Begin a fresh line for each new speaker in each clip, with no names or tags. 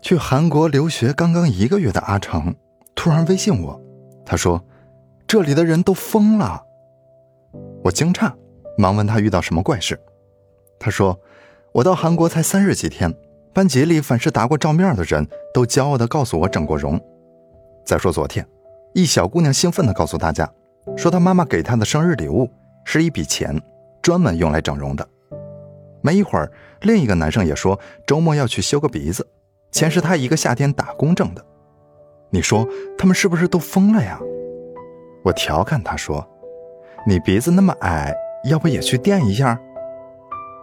去韩国留学刚刚一个月的阿成突然微信我，他说：“这里的人都疯了。”我惊诧，忙问他遇到什么怪事。他说：“我到韩国才三十几天，班级里凡是打过照面的人都骄傲地告诉我整过容。再说昨天，一小姑娘兴奋地告诉大家，说她妈妈给她的生日礼物是一笔钱，专门用来整容的。没一会儿，另一个男生也说周末要去修个鼻子。”钱是他一个夏天打工挣的，你说他们是不是都疯了呀？我调侃他说：“你鼻子那么矮，要不也去垫一下？”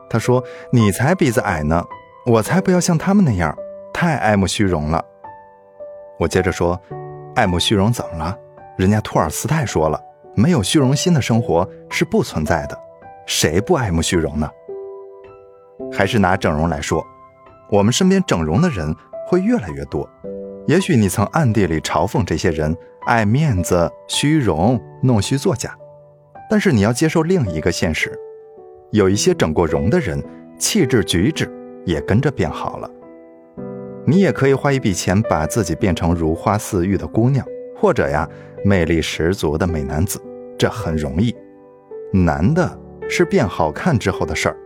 他说：“你才鼻子矮呢，我才不要像他们那样，太爱慕虚荣了。”我接着说：“爱慕虚荣怎么了？人家托尔斯泰说了，没有虚荣心的生活是不存在的，谁不爱慕虚荣呢？”还是拿整容来说。我们身边整容的人会越来越多，也许你曾暗地里嘲讽这些人爱面子、虚荣、弄虚作假，但是你要接受另一个现实：有一些整过容的人，气质举止也跟着变好了。你也可以花一笔钱把自己变成如花似玉的姑娘，或者呀，魅力十足的美男子，这很容易。难的是变好看之后的事儿。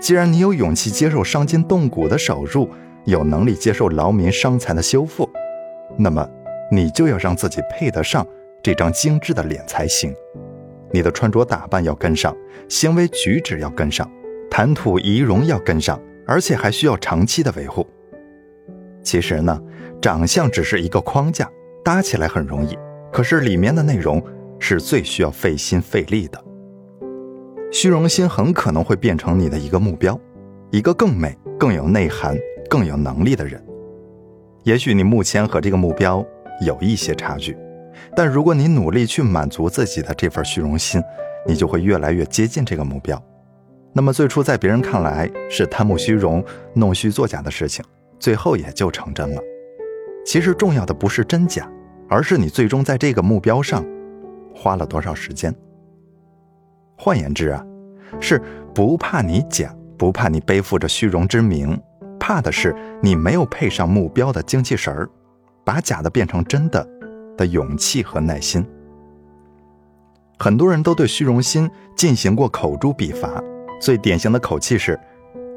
既然你有勇气接受伤筋动骨的手术，有能力接受劳民伤财的修复，那么你就要让自己配得上这张精致的脸才行。你的穿着打扮要跟上，行为举止要跟上，谈吐仪容要跟上，而且还需要长期的维护。其实呢，长相只是一个框架，搭起来很容易，可是里面的内容是最需要费心费力的。虚荣心很可能会变成你的一个目标，一个更美、更有内涵、更有能力的人。也许你目前和这个目标有一些差距，但如果你努力去满足自己的这份虚荣心，你就会越来越接近这个目标。那么最初在别人看来是贪慕虚荣、弄虚作假的事情，最后也就成真了。其实重要的不是真假，而是你最终在这个目标上花了多少时间。换言之啊，是不怕你假，不怕你背负着虚荣之名，怕的是你没有配上目标的精气神儿，把假的变成真的的勇气和耐心。很多人都对虚荣心进行过口诛笔伐，最典型的口气是：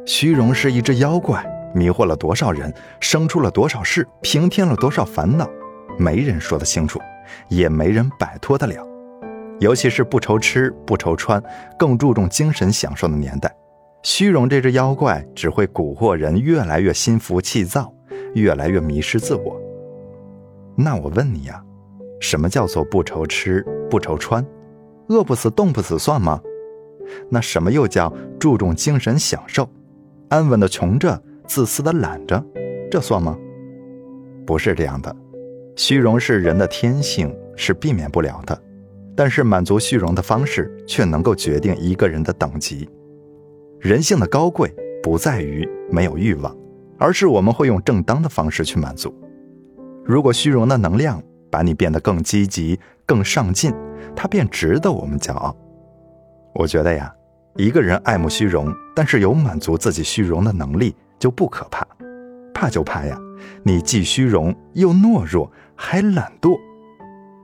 虚荣是一只妖怪，迷惑了多少人，生出了多少事，平添了多少烦恼，没人说得清楚，也没人摆脱得了。尤其是不愁吃不愁穿，更注重精神享受的年代，虚荣这只妖怪只会蛊惑人越来越心浮气躁，越来越迷失自我。那我问你呀，什么叫做不愁吃不愁穿？饿不死冻不死算吗？那什么又叫注重精神享受？安稳的穷着，自私的懒着，这算吗？不是这样的，虚荣是人的天性，是避免不了的。但是满足虚荣的方式却能够决定一个人的等级。人性的高贵不在于没有欲望，而是我们会用正当的方式去满足。如果虚荣的能量把你变得更积极、更上进，它便值得我们骄傲。我觉得呀，一个人爱慕虚荣，但是有满足自己虚荣的能力就不可怕。怕就怕呀，你既虚荣又懦弱，还懒惰。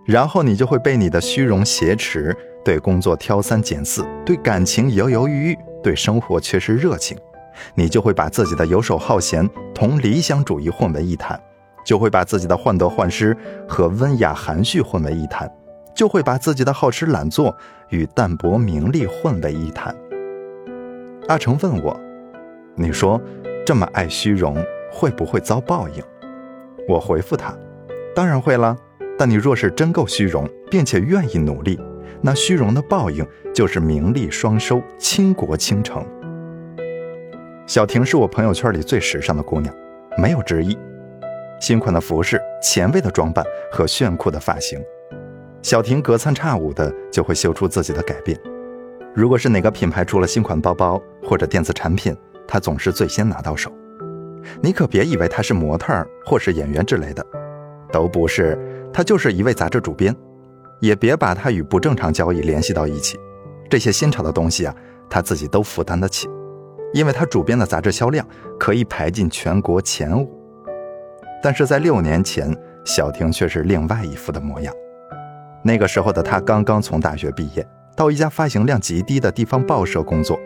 然后你就会被你的虚荣挟持，对工作挑三拣四，对感情犹犹豫豫，对生活缺失热情。你就会把自己的游手好闲同理想主义混为一谈，就会把自己的患得患失和温雅含蓄混为一谈，就会把自己的好吃懒做与淡泊名利混为一谈。阿成问我：“你说这么爱虚荣，会不会遭报应？”我回复他：“当然会了。”但你若是真够虚荣，并且愿意努力，那虚荣的报应就是名利双收、倾国倾城。小婷是我朋友圈里最时尚的姑娘，没有之一。新款的服饰、前卫的装扮和炫酷的发型，小婷隔三差五的就会秀出自己的改变。如果是哪个品牌出了新款包包或者电子产品，她总是最先拿到手。你可别以为她是模特或是演员之类的，都不是。他就是一位杂志主编，也别把他与不正常交易联系到一起。这些新潮的东西啊，他自己都负担得起，因为他主编的杂志销量可以排进全国前五。但是在六年前，小婷却是另外一副的模样。那个时候的她刚刚从大学毕业，到一家发行量极低的地方报社工作。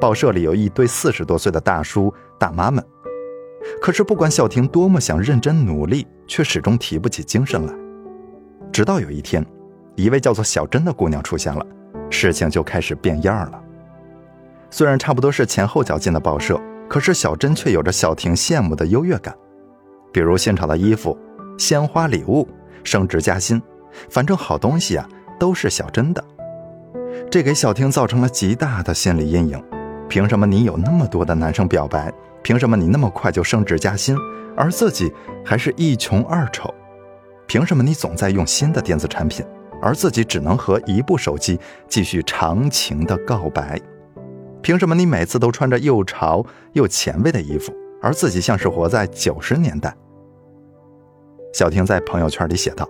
报社里有一堆四十多岁的大叔大妈们。可是不管小婷多么想认真努力，却始终提不起精神来。直到有一天，一位叫做小珍的姑娘出现了，事情就开始变样了。虽然差不多是前后脚进的报社，可是小珍却有着小婷羡慕的优越感。比如现场的衣服、鲜花礼物、升职加薪，反正好东西啊，都是小珍的。这给小婷造成了极大的心理阴影。凭什么你有那么多的男生表白？凭什么你那么快就升职加薪，而自己还是一穷二丑？凭什么你总在用新的电子产品，而自己只能和一部手机继续长情的告白？凭什么你每次都穿着又潮又前卫的衣服，而自己像是活在九十年代？小婷在朋友圈里写道：“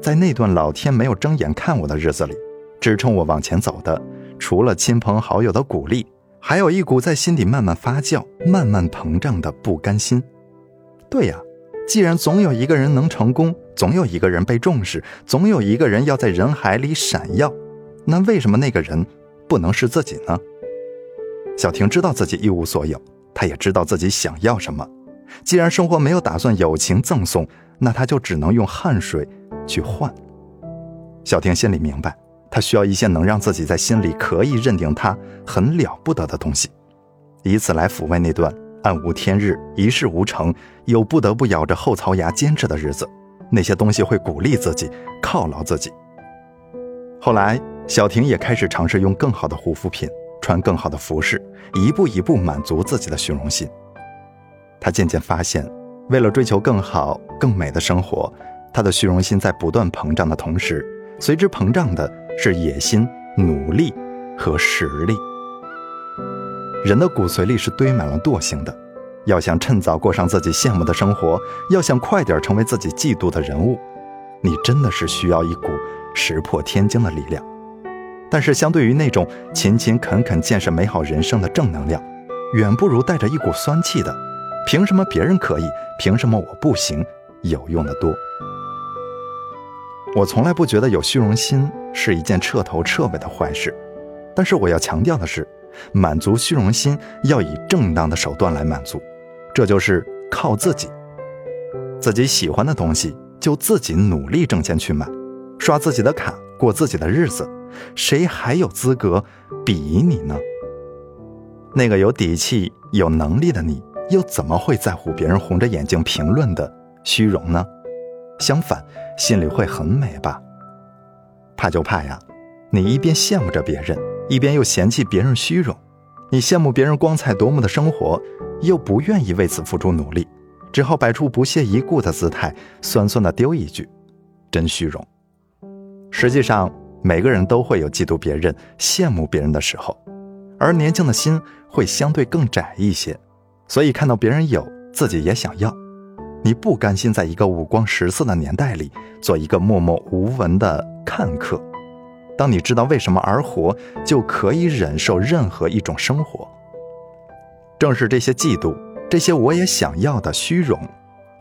在那段老天没有睁眼看我的日子里，支撑我往前走的，除了亲朋好友的鼓励，还有一股在心底慢慢发酵、慢慢膨胀的不甘心。对呀，既然总有一个人能成功，总有一个人被重视，总有一个人要在人海里闪耀，那为什么那个人不能是自己呢？”小婷知道自己一无所有，她也知道自己想要什么。既然生活没有打算友情赠送，那她就只能用汗水去换。小婷心里明白，她需要一些能让自己在心里可以认定他很了不得的东西，以此来抚慰那段暗无天日、一事无成又不得不咬着后槽牙坚持的日子。那些东西会鼓励自己，犒劳自己。后来，小婷也开始尝试用更好的护肤品，穿更好的服饰，一步一步满足自己的虚荣心。她渐渐发现。为了追求更好、更美的生活，他的虚荣心在不断膨胀的同时，随之膨胀的是野心、努力和实力。人的骨髓里是堆满了惰性的，要想趁早过上自己羡慕的生活，要想快点成为自己嫉妒的人物，你真的是需要一股石破天惊的力量。但是，相对于那种勤勤恳恳建设美好人生的正能量，远不如带着一股酸气的。凭什么别人可以？凭什么我不行？有用的多。我从来不觉得有虚荣心是一件彻头彻尾的坏事，但是我要强调的是，满足虚荣心要以正当的手段来满足，这就是靠自己。自己喜欢的东西就自己努力挣钱去买，刷自己的卡，过自己的日子，谁还有资格比你呢？那个有底气、有能力的你。又怎么会在乎别人红着眼睛评论的虚荣呢？相反，心里会很美吧？怕就怕呀，你一边羡慕着别人，一边又嫌弃别人虚荣。你羡慕别人光彩夺目的生活，又不愿意为此付出努力，只好摆出不屑一顾的姿态，酸酸的丢一句：“真虚荣。”实际上，每个人都会有嫉妒别人、羡慕别人的时候，而年轻的心会相对更窄一些。所以看到别人有，自己也想要。你不甘心在一个五光十色的年代里做一个默默无闻的看客。当你知道为什么而活，就可以忍受任何一种生活。正是这些嫉妒，这些我也想要的虚荣，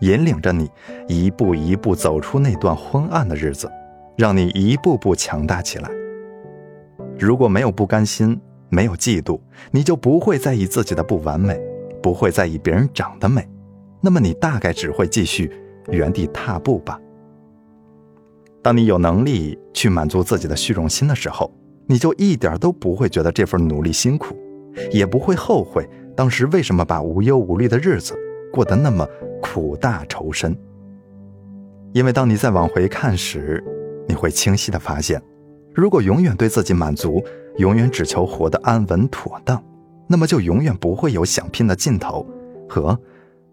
引领着你一步一步走出那段昏暗的日子，让你一步步强大起来。如果没有不甘心，没有嫉妒，你就不会在意自己的不完美。不会在意别人长得美，那么你大概只会继续原地踏步吧。当你有能力去满足自己的虚荣心的时候，你就一点都不会觉得这份努力辛苦，也不会后悔当时为什么把无忧无虑的日子过得那么苦大仇深。因为当你再往回看时，你会清晰的发现，如果永远对自己满足，永远只求活得安稳妥当。那么就永远不会有想拼的劲头和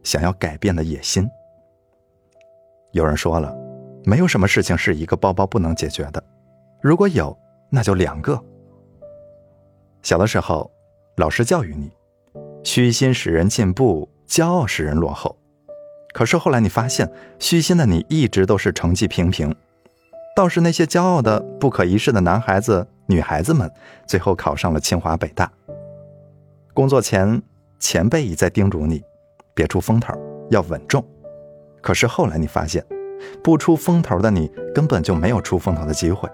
想要改变的野心。有人说了，没有什么事情是一个包包不能解决的，如果有，那就两个。小的时候，老师教育你，虚心使人进步，骄傲使人落后。可是后来你发现，虚心的你一直都是成绩平平，倒是那些骄傲的不可一世的男孩子、女孩子们，最后考上了清华北大。工作前，前辈一再叮嘱你，别出风头，要稳重。可是后来你发现，不出风头的你根本就没有出风头的机会，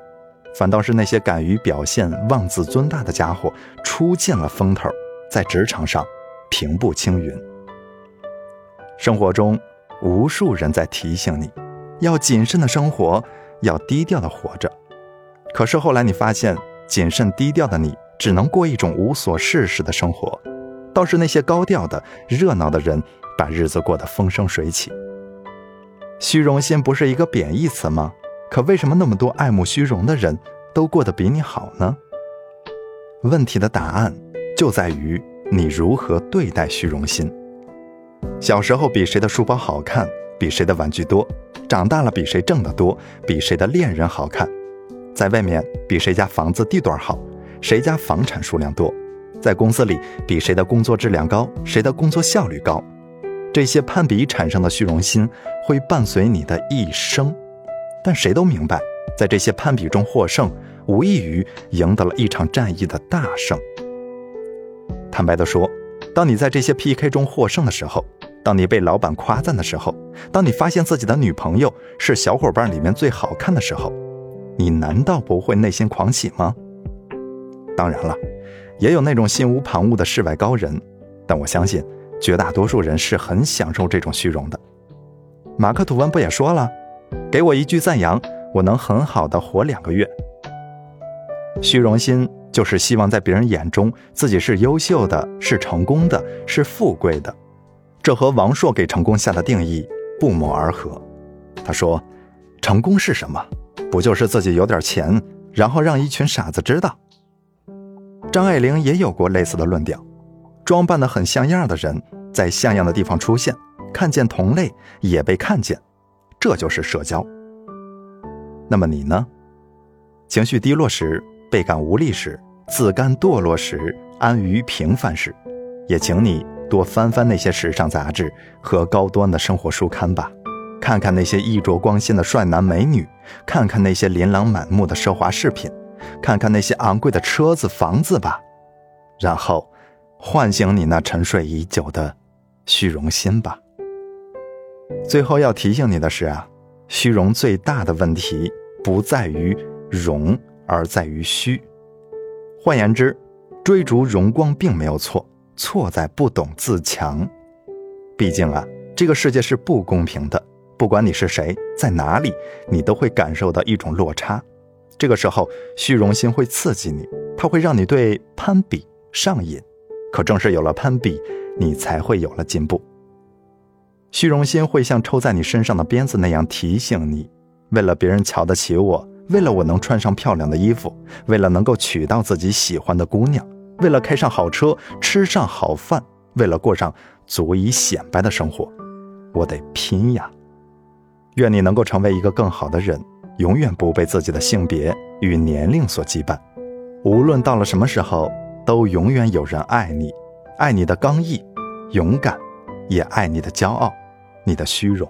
反倒是那些敢于表现、妄自尊大的家伙出尽了风头，在职场上平步青云。生活中，无数人在提醒你，要谨慎的生活，要低调的活着。可是后来你发现，谨慎低调的你，只能过一种无所事事的生活，倒是那些高调的、热闹的人，把日子过得风生水起。虚荣心不是一个贬义词吗？可为什么那么多爱慕虚荣的人都过得比你好呢？问题的答案就在于你如何对待虚荣心。小时候比谁的书包好看，比谁的玩具多；长大了比谁挣得多，比谁的恋人好看；在外面比谁家房子地段好，谁家房产数量多；在公司里比谁的工作质量高，谁的工作效率高。这些攀比产生的虚荣心会伴随你的一生，但谁都明白，在这些攀比中获胜，无异于赢得了一场战役的大胜。坦白地说，当你在这些 PK 中获胜的时候，当你被老板夸赞的时候，当你发现自己的女朋友是小伙伴里面最好看的时候，你难道不会内心狂喜吗？当然了，也有那种心无旁骛的世外高人，但我相信。绝大多数人是很享受这种虚荣的。马克吐温不也说了：“给我一句赞扬，我能很好的活两个月。”虚荣心就是希望在别人眼中自己是优秀的、是成功的、是富贵的。这和王朔给成功下的定义不谋而合。他说：“成功是什么？不就是自己有点钱，然后让一群傻子知道？”张爱玲也有过类似的论调。装扮的很像样的人，在像样的地方出现，看见同类也被看见，这就是社交。那么你呢？情绪低落时、倍感无力时、自甘堕落时、安于平凡时，也请你多翻翻那些时尚杂志和高端的生活书刊吧，看看那些衣着光鲜的帅男美女，看看那些琳琅满目的奢华饰品，看看那些昂贵的车子房子吧，然后。唤醒你那沉睡已久的虚荣心吧。最后要提醒你的是啊，虚荣最大的问题不在于荣，而在于虚。换言之，追逐荣光并没有错，错在不懂自强。毕竟啊，这个世界是不公平的，不管你是谁，在哪里，你都会感受到一种落差。这个时候，虚荣心会刺激你，它会让你对攀比上瘾。可正是有了攀比，你才会有了进步。虚荣心会像抽在你身上的鞭子那样提醒你：为了别人瞧得起我，为了我能穿上漂亮的衣服，为了能够娶到自己喜欢的姑娘，为了开上好车，吃上好饭，为了过上足以显摆的生活，我得拼呀！愿你能够成为一个更好的人，永远不被自己的性别与年龄所羁绊。无论到了什么时候。都永远有人爱你，爱你的刚毅、勇敢，也爱你的骄傲，你的虚荣。